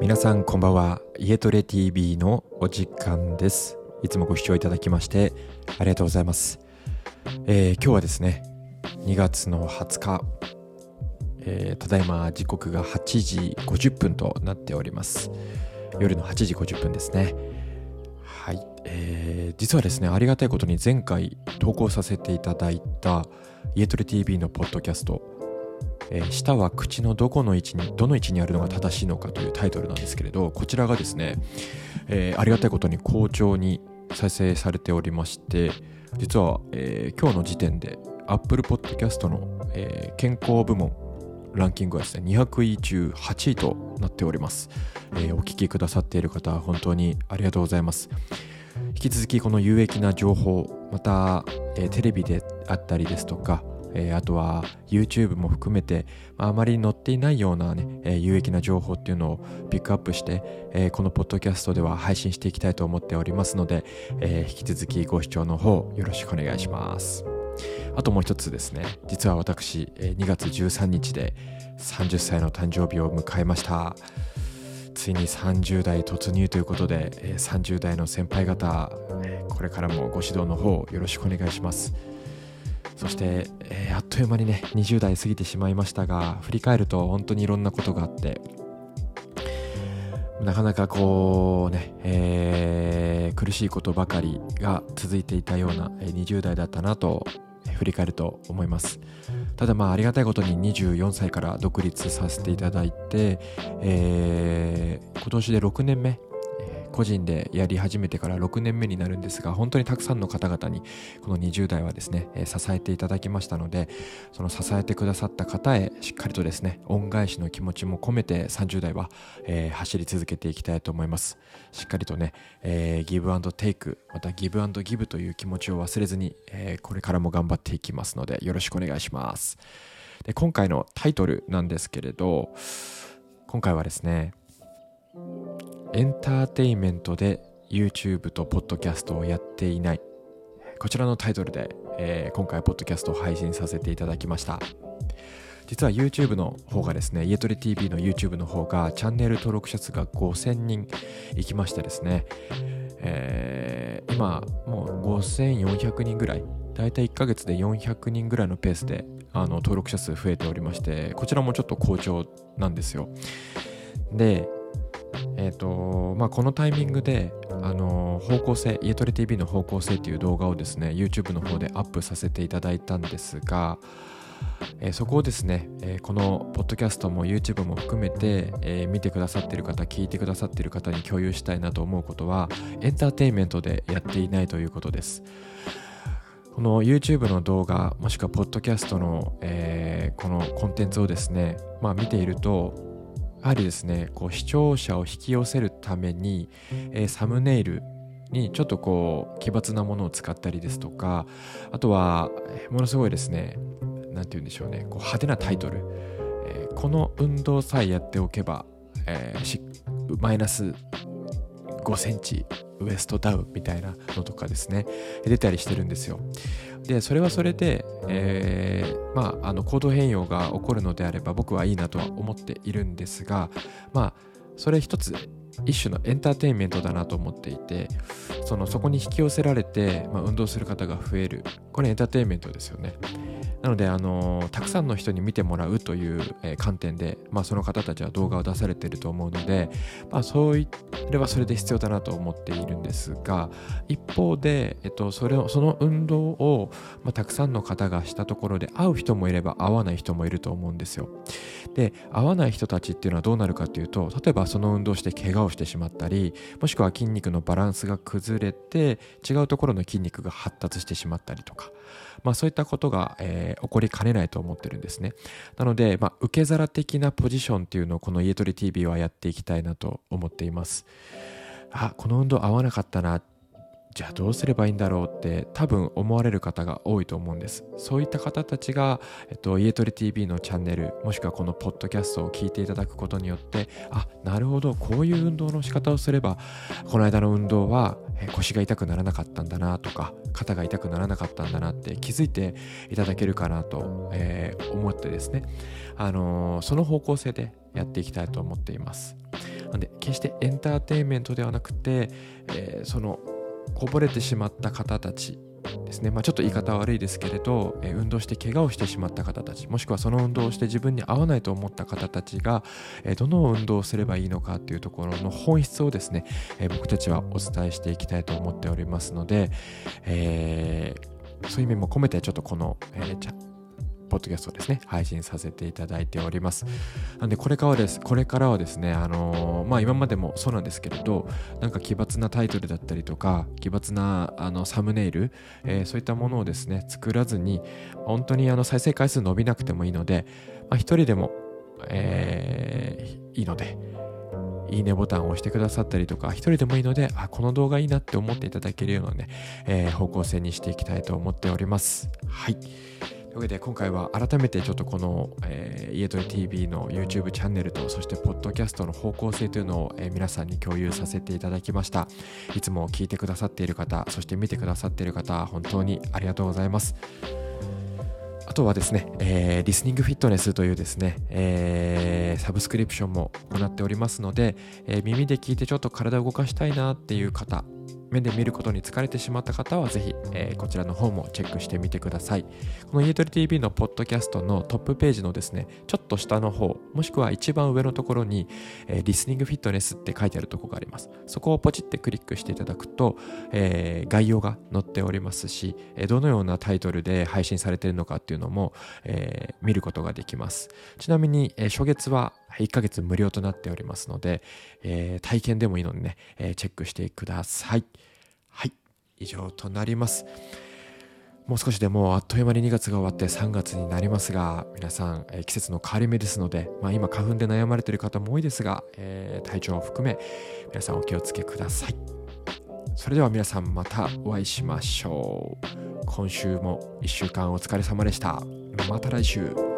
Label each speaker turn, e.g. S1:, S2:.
S1: 皆さんこんばんは。家トレ TV のお時間です。いつもご視聴いただきましてありがとうございます、えー、今日はですね2月の20日、えー、ただいま時刻が8時50分となっております。夜の8時50分ですね。はい、えー、実はですねありがたいことに前回投稿させていただいた家トレ TV のポッドキャストえー、舌は口のどこの位置にどの位置にあるのが正しいのかというタイトルなんですけれどこちらがですね、えー、ありがたいことに好調に再生されておりまして実は、えー、今日の時点で Apple Podcast の、え、健康部門ランキングはですね200位中8位となっております、え、お聞きくださっている方本当にありがとうございます。引き続きこの有益な情報また、え、テレビであったりですとかえー、あとは YouTube も含めて、まあ、あまり載っていないようなね、えー、有益な情報っていうのをピックアップして、えー、このポッドキャストでは配信していきたいと思っておりますので、え引き続きご視聴の方よろしくお願いします。あともう一つですね。実は私2月13日で30歳の誕生日を迎えました。ついに30代突入ということで30代の先輩方これからもご指導の方よろしくお願いします。そして、えー、あっという間にね20代過ぎてしまいましたが振り返ると本当にいろんなことがあってなかなかこうね、えー、苦しいことばかりが続いていたような20代だったなと振り返ると思います。ただまあありがたいことに24歳から独立させていただいて、えー、今年で6年目個人でやり始めてから6年目になるんですが本当にたくさんの方々にこの20代はですね、え支えていただきましたのでその支えてくださった方へしっかりとですね恩返しの気持ちも込めて30代は、えー、走り続けていきたいと思います。しっかりとね、えー、ギブアンドテイクまたギブアンドギブという気持ちを忘れずに、えー、これからも頑張っていきますのでよろしくお願いします。で今回のタイトルなんですけれど今回はですねエンターテインメントで YouTube とポッドキャストをやっていない。こちらのタイトルで、えー、今回ポッドキャストを配信させていただきました。実は YouTube の方がですね家トレ TV の YouTube の方がチャンネル登録者数が5000人いきましてですね、えー、今もう5400人ぐらいだいたい1ヶ月で400人ぐらいのペースで登録者数増えておりましてこちらもちょっと好調なんですよ。でえーとまあ、このタイミングで、あの方向性家トレ TV の方向性っていう動画をですね YouTube の方でアップさせていただいたんですが、えー、そこをですね、えー、このポッドキャストも YouTube も含めて、えー、見てくださってる方聞いてくださってる方に共有したいなと思うことはエンターテインメントでやっていないということです。この YouTube の動画もしくはポッドキャストの、えこのコンテンツをですね、まあ、見ているとやはりですねこう視聴者を引き寄せるために、えー、サムネイルにちょっとこう奇抜なものを使ったりですとかあとはものすごいですね何て言うんでしょうねこう派手なタイトル、えー、この運動さえやっておけば、えー、マイナス5センチウエストダウンみたいなのとかですね出たりしてるんですよ。でそれはそれで、えー、まああの行動変容が起こるのであれば僕はいいなとは思っているんですがまあそれ一つ一種のエンターテインメントだなと思っていてそのそこに引き寄せられて、まあ、運動する方が増えるこれエンターテインメントですよねなので、あのたくさんの人に見てもらうという、え、観点で、まあ、その方たちは動画を出されてると思うので、まあ、それはそれで必要だなと思っているんですが一方で、えっと、それをその運動を、まあ、たくさんの方がしたところで会う人もいれば会わない人もいると思うんですよ。で会わない人たちっていうのはどうなるかというと例えばその運動して怪我をしてしまったりもしくは筋肉のバランスが崩れて違うところの筋肉が発達してしまったりとかまあ、そういったことが、えー、起こりかねないと思ってるんですね。なので、まあ、受け皿的なポジションっていうのをこの家取り TV はやっていきたいなと思っています。あ、この運動合わなかったな。じゃあどうすればいいんだろうって多分思われる方が多いと思うんです。そういった方たちが、えっと、家トレ TV のチャンネルもしくはこのポッドキャストを聞いていただくことによってあなるほどこういう運動の仕方をすればこの間の運動は腰が痛くならなかったんだなとか肩が痛くならなかったんだなって気づいていただけるかなと、えー、思ってですね、あのー、その方向性でやっていきたいと思っています。なんで決してエンターテインメントではなくて、えー、そのこぼれてしまった方たちですね、まあ、ちょっと言い方悪いですけれど、え運動して怪我をしてしまった方たちもしくはその運動をして自分に合わないと思った方たちが、えどの運動をすればいいのかっていうところの本質をですね、え僕たちはお伝えしていきたいと思っておりますので、えー、そういう意味も込めてちょっとこの、えー、ポッドキャストですね、配信させていただいております。なんで、これからはです、これからはですね、あのー、まあ今までもそうなんですけれど、なんか奇抜なタイトルだったりとか、奇抜なあのサムネイル、えー、そういったものをですね、作らずに、本当にあの再生回数伸びなくてもいいので、まあ一人でも、えー、いいので、いいねボタンを押してくださったりとか、一人でもいいので、あ、この動画いいなって思っていただけるようなね、えー、方向性にしていきたいと思っております。はい。というわけで今回は改めてちょっとこの、えー、家鳥 TV の YouTube チャンネルとそしてポッドキャストの方向性というのを、えー、皆さんに共有させていただきました。いつも聞いてくださっている方そして見てくださっている方本当にありがとうございます。あとはですね、えー、リスニングフィットネスというですね、えー、サブスクリプションも行っておりますので、えー、耳で聞いてちょっと体を動かしたいなっていう方目で見ることに疲れてしまった方はぜひ、えー、こちらの方もチェックしてみてください。この家トリ TV のポッドキャストのトップページのですね、ちょっと下の方、もしくは一番上のところに、えー、リスニングフィットネスって書いてあるとこがあります。そこをポチってクリックしていただくと、えー、概要が載っておりますし、えどのようなタイトルで配信されているのかっていうのも、え見ることができます。ちなみに、え初月は1ヶ月無料となっておりますので、えー、体験でもいいのでね、えー、チェックしてください。はい、以上となります。もう少しでもうあっという間に2月が終わって3月になりますが、皆さん、えー、季節の変わり目ですので、まあ、今花粉で悩まれている方も多いですが、えー、体調を含め皆さんお気をつけください。それでは皆さんまたお会いしましょう。今週も1週間お疲れ様でした。また来週。